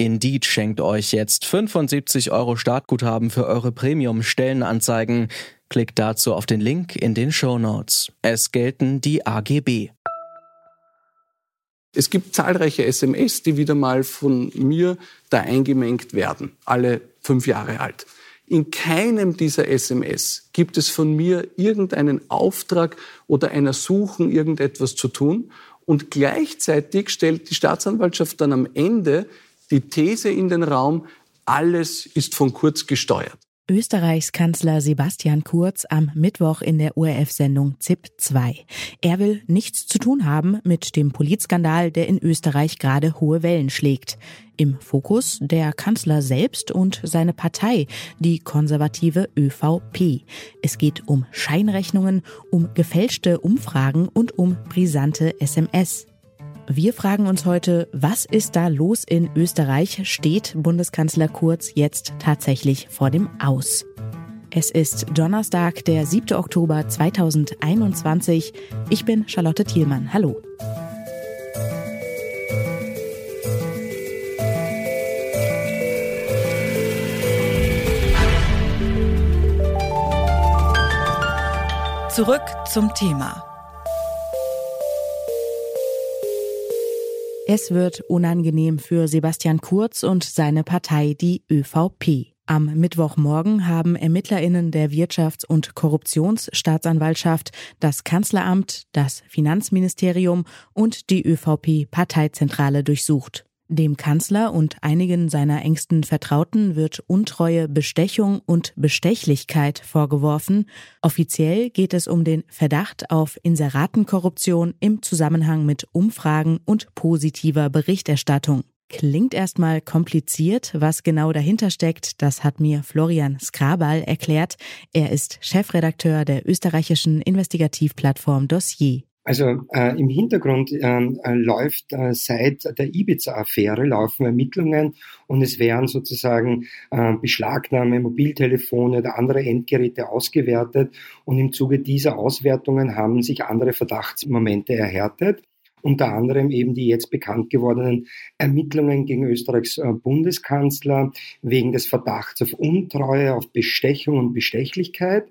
Indeed schenkt euch jetzt 75 Euro Startguthaben für eure Premium-Stellenanzeigen. Klickt dazu auf den Link in den Show Notes. Es gelten die AGB. Es gibt zahlreiche SMS, die wieder mal von mir da eingemengt werden, alle fünf Jahre alt. In keinem dieser SMS gibt es von mir irgendeinen Auftrag oder einer Suchen, irgendetwas zu tun. Und gleichzeitig stellt die Staatsanwaltschaft dann am Ende die These in den Raum, alles ist von Kurz gesteuert. Österreichs Kanzler Sebastian Kurz am Mittwoch in der ORF-Sendung ZIP 2. Er will nichts zu tun haben mit dem Politskandal, der in Österreich gerade hohe Wellen schlägt. Im Fokus der Kanzler selbst und seine Partei, die konservative ÖVP. Es geht um Scheinrechnungen, um gefälschte Umfragen und um brisante SMS. Wir fragen uns heute, was ist da los in Österreich? Steht Bundeskanzler Kurz jetzt tatsächlich vor dem Aus? Es ist Donnerstag, der 7. Oktober 2021. Ich bin Charlotte Thielmann. Hallo. Zurück zum Thema. Es wird unangenehm für Sebastian Kurz und seine Partei, die ÖVP. Am Mittwochmorgen haben Ermittlerinnen der Wirtschafts- und Korruptionsstaatsanwaltschaft das Kanzleramt, das Finanzministerium und die ÖVP-Parteizentrale durchsucht. Dem Kanzler und einigen seiner engsten Vertrauten wird Untreue, Bestechung und Bestechlichkeit vorgeworfen. Offiziell geht es um den Verdacht auf Inseratenkorruption im Zusammenhang mit Umfragen und positiver Berichterstattung. Klingt erstmal kompliziert, was genau dahinter steckt, das hat mir Florian Skrabal erklärt. Er ist Chefredakteur der österreichischen Investigativplattform Dossier. Also äh, im Hintergrund ähm, äh, läuft äh, seit der Ibiza-Affäre laufen Ermittlungen und es werden sozusagen äh, Beschlagnahme, Mobiltelefone oder andere Endgeräte ausgewertet und im Zuge dieser Auswertungen haben sich andere Verdachtsmomente erhärtet. Unter anderem eben die jetzt bekannt gewordenen Ermittlungen gegen Österreichs äh, Bundeskanzler wegen des Verdachts auf Untreue, auf Bestechung und Bestechlichkeit.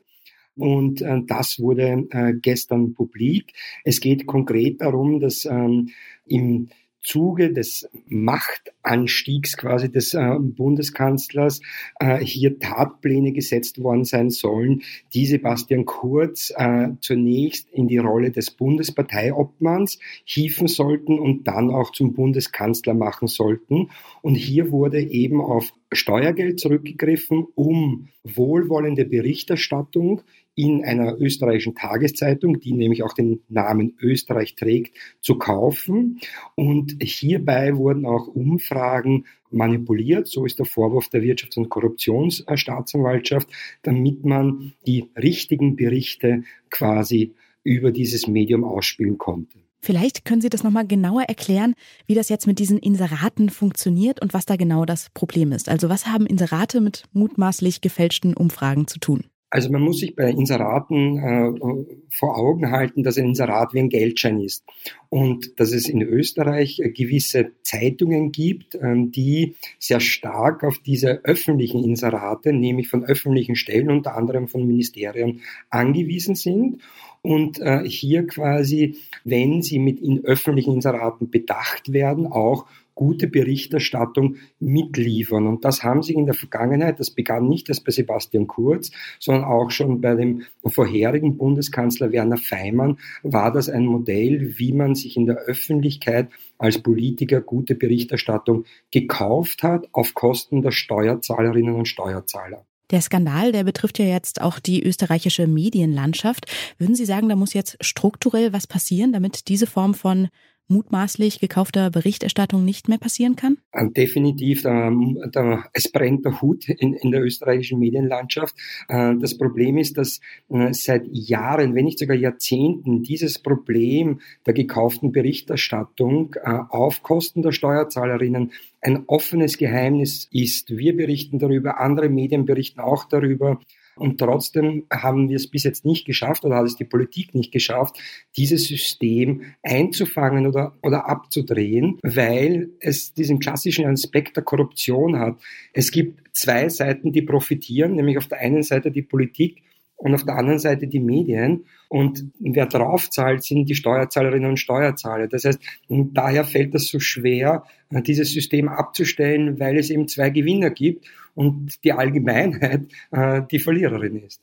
Und äh, das wurde äh, gestern publik. Es geht konkret darum, dass ähm, im Zuge des Machtanstiegs quasi des äh, Bundeskanzlers äh, hier Tatpläne gesetzt worden sein sollen, die Sebastian Kurz äh, zunächst in die Rolle des Bundesparteiobmanns hieven sollten und dann auch zum Bundeskanzler machen sollten. Und hier wurde eben auf Steuergeld zurückgegriffen, um wohlwollende Berichterstattung in einer österreichischen Tageszeitung, die nämlich auch den Namen Österreich trägt, zu kaufen. Und hierbei wurden auch Umfragen manipuliert, so ist der Vorwurf der Wirtschafts- und Korruptionsstaatsanwaltschaft, damit man die richtigen Berichte quasi über dieses Medium ausspielen konnte. Vielleicht können Sie das nochmal genauer erklären, wie das jetzt mit diesen Inseraten funktioniert und was da genau das Problem ist. Also was haben Inserate mit mutmaßlich gefälschten Umfragen zu tun? Also man muss sich bei Inseraten äh, vor Augen halten, dass ein Inserat wie ein Geldschein ist. Und dass es in Österreich gewisse Zeitungen gibt, äh, die sehr stark auf diese öffentlichen Inserate, nämlich von öffentlichen Stellen, unter anderem von Ministerien, angewiesen sind. Und äh, hier quasi, wenn sie mit in öffentlichen Inseraten bedacht werden, auch gute Berichterstattung mitliefern. Und das haben sie in der Vergangenheit, das begann nicht erst bei Sebastian Kurz, sondern auch schon bei dem vorherigen Bundeskanzler Werner Feimann, war das ein Modell, wie man sich in der Öffentlichkeit als Politiker gute Berichterstattung gekauft hat auf Kosten der Steuerzahlerinnen und Steuerzahler. Der Skandal, der betrifft ja jetzt auch die österreichische Medienlandschaft. Würden Sie sagen, da muss jetzt strukturell was passieren, damit diese Form von mutmaßlich gekaufter Berichterstattung nicht mehr passieren kann? Äh, definitiv. Da, da, es brennt der Hut in, in der österreichischen Medienlandschaft. Äh, das Problem ist, dass äh, seit Jahren, wenn nicht sogar Jahrzehnten, dieses Problem der gekauften Berichterstattung auf Kosten der Steuerzahlerinnen ein offenes Geheimnis ist. Wir berichten darüber, andere Medien berichten auch darüber. Und trotzdem haben wir es bis jetzt nicht geschafft oder hat es die Politik nicht geschafft, dieses System einzufangen oder, oder abzudrehen, weil es diesen klassischen Aspekt der Korruption hat. Es gibt zwei Seiten, die profitieren, nämlich auf der einen Seite die Politik und auf der anderen Seite die Medien. Und wer draufzahlt, sind die Steuerzahlerinnen und Steuerzahler. Das heißt, daher fällt es so schwer, dieses System abzustellen, weil es eben zwei Gewinner gibt und die Allgemeinheit äh, die Verliererin ist.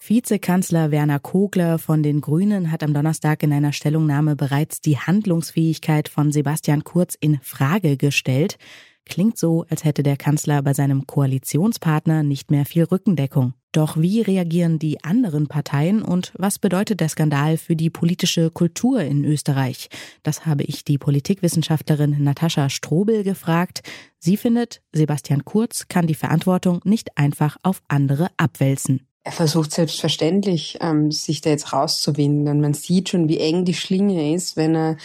Vizekanzler Werner Kogler von den Grünen hat am Donnerstag in einer Stellungnahme bereits die Handlungsfähigkeit von Sebastian Kurz in Frage gestellt. Klingt so, als hätte der Kanzler bei seinem Koalitionspartner nicht mehr viel Rückendeckung. Doch wie reagieren die anderen Parteien und was bedeutet der Skandal für die politische Kultur in Österreich? Das habe ich die Politikwissenschaftlerin Natascha Strobel gefragt. Sie findet, Sebastian Kurz kann die Verantwortung nicht einfach auf andere abwälzen. Er versucht selbstverständlich, ähm, sich da jetzt rauszuwinden. Und man sieht schon, wie eng die Schlinge ist, wenn er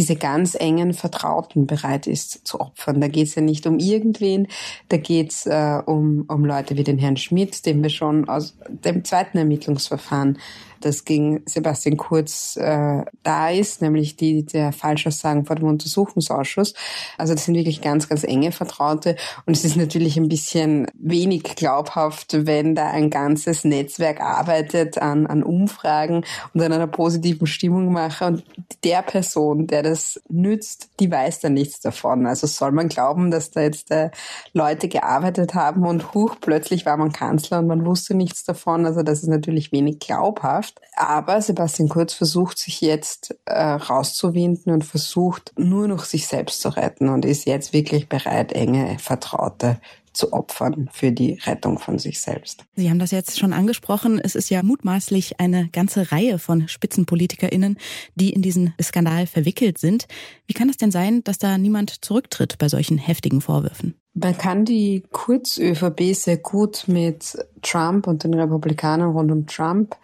diese ganz engen Vertrauten bereit ist zu opfern. Da geht es ja nicht um irgendwen, da geht es äh, um, um Leute wie den Herrn Schmidt, den wir schon aus dem zweiten Ermittlungsverfahren das gegen Sebastian Kurz äh, da ist, nämlich die der Falschaussagen vor dem Untersuchungsausschuss. Also das sind wirklich ganz, ganz enge Vertraute und es ist natürlich ein bisschen wenig glaubhaft, wenn da ein ganzes Netzwerk arbeitet an, an Umfragen und an einer positiven Stimmung mache und der Person, der das nützt, die weiß da nichts davon. Also soll man glauben, dass da jetzt äh, Leute gearbeitet haben und huch, plötzlich war man Kanzler und man wusste nichts davon. Also das ist natürlich wenig glaubhaft. Mannschaft. Aber Sebastian Kurz versucht sich jetzt äh, rauszuwinden und versucht nur noch sich selbst zu retten und ist jetzt wirklich bereit, enge Vertraute zu opfern für die Rettung von sich selbst. Sie haben das jetzt schon angesprochen. Es ist ja mutmaßlich eine ganze Reihe von SpitzenpolitikerInnen, die in diesen Skandal verwickelt sind. Wie kann es denn sein, dass da niemand zurücktritt bei solchen heftigen Vorwürfen? Man kann die Kurz-ÖVP sehr gut mit Trump und den Republikanern rund um Trump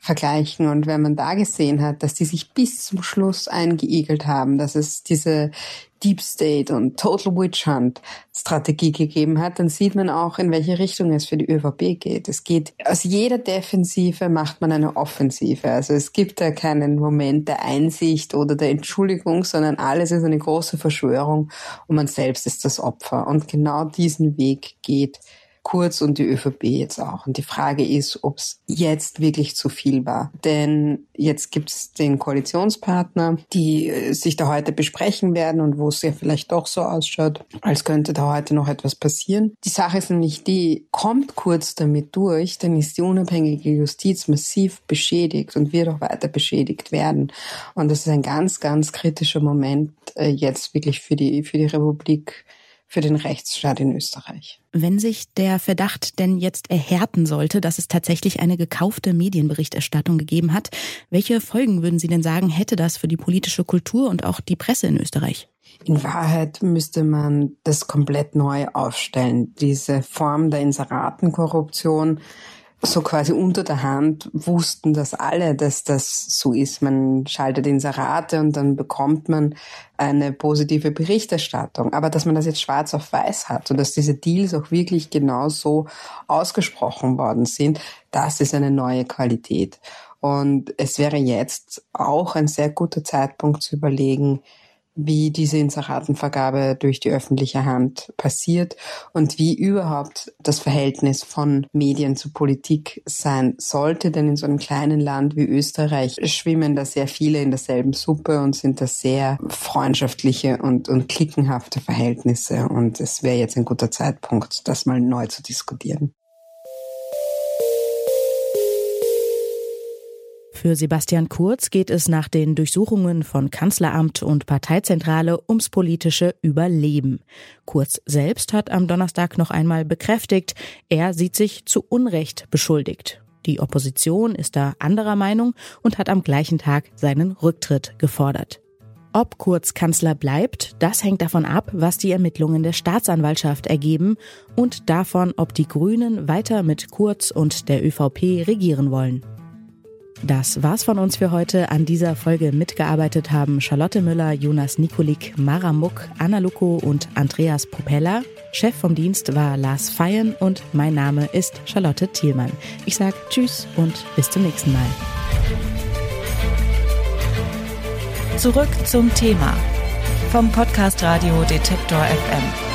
vergleichen. Und wenn man da gesehen hat, dass die sich bis zum Schluss eingeigelt haben, dass es diese Deep State und Total Witch Hunt Strategie gegeben hat, dann sieht man auch, in welche Richtung es für die ÖVP geht. Es geht, aus jeder Defensive macht man eine Offensive. Also es gibt da keinen Moment der Einsicht oder der Entschuldigung, sondern alles ist eine große Verschwörung und man selbst ist das Opfer. Und genau diesen Weg geht Kurz und die ÖVP jetzt auch. Und die Frage ist, ob es jetzt wirklich zu viel war. Denn jetzt gibt es den Koalitionspartner, die äh, sich da heute besprechen werden und wo es ja vielleicht doch so ausschaut, als könnte da heute noch etwas passieren. Die Sache ist nämlich die, kommt Kurz damit durch, dann ist die unabhängige Justiz massiv beschädigt und wird auch weiter beschädigt werden. Und das ist ein ganz, ganz kritischer Moment äh, jetzt wirklich für die, für die Republik für den Rechtsstaat in Österreich. Wenn sich der Verdacht denn jetzt erhärten sollte, dass es tatsächlich eine gekaufte Medienberichterstattung gegeben hat, welche Folgen würden Sie denn sagen, hätte das für die politische Kultur und auch die Presse in Österreich? In Wahrheit müsste man das komplett neu aufstellen. Diese Form der Inseratenkorruption so quasi unter der Hand wussten das alle, dass das so ist. Man schaltet Inserate und dann bekommt man eine positive Berichterstattung. Aber dass man das jetzt schwarz auf weiß hat und dass diese Deals auch wirklich genau so ausgesprochen worden sind, das ist eine neue Qualität. Und es wäre jetzt auch ein sehr guter Zeitpunkt zu überlegen, wie diese Inseratenvergabe durch die öffentliche Hand passiert und wie überhaupt das Verhältnis von Medien zu Politik sein sollte. Denn in so einem kleinen Land wie Österreich schwimmen da sehr viele in derselben Suppe und sind da sehr freundschaftliche und, und klickenhafte Verhältnisse. Und es wäre jetzt ein guter Zeitpunkt, das mal neu zu diskutieren. Für Sebastian Kurz geht es nach den Durchsuchungen von Kanzleramt und Parteizentrale ums politische Überleben. Kurz selbst hat am Donnerstag noch einmal bekräftigt, er sieht sich zu Unrecht beschuldigt. Die Opposition ist da anderer Meinung und hat am gleichen Tag seinen Rücktritt gefordert. Ob Kurz Kanzler bleibt, das hängt davon ab, was die Ermittlungen der Staatsanwaltschaft ergeben und davon, ob die Grünen weiter mit Kurz und der ÖVP regieren wollen. Das war's von uns für heute. An dieser Folge mitgearbeitet haben Charlotte Müller, Jonas Nikolik, Mara Muck, Anna Luko und Andreas Propeller. Chef vom Dienst war Lars Feyen und mein Name ist Charlotte Thielmann. Ich sag Tschüss und bis zum nächsten Mal. Zurück zum Thema vom Podcast Radio Detektor FM.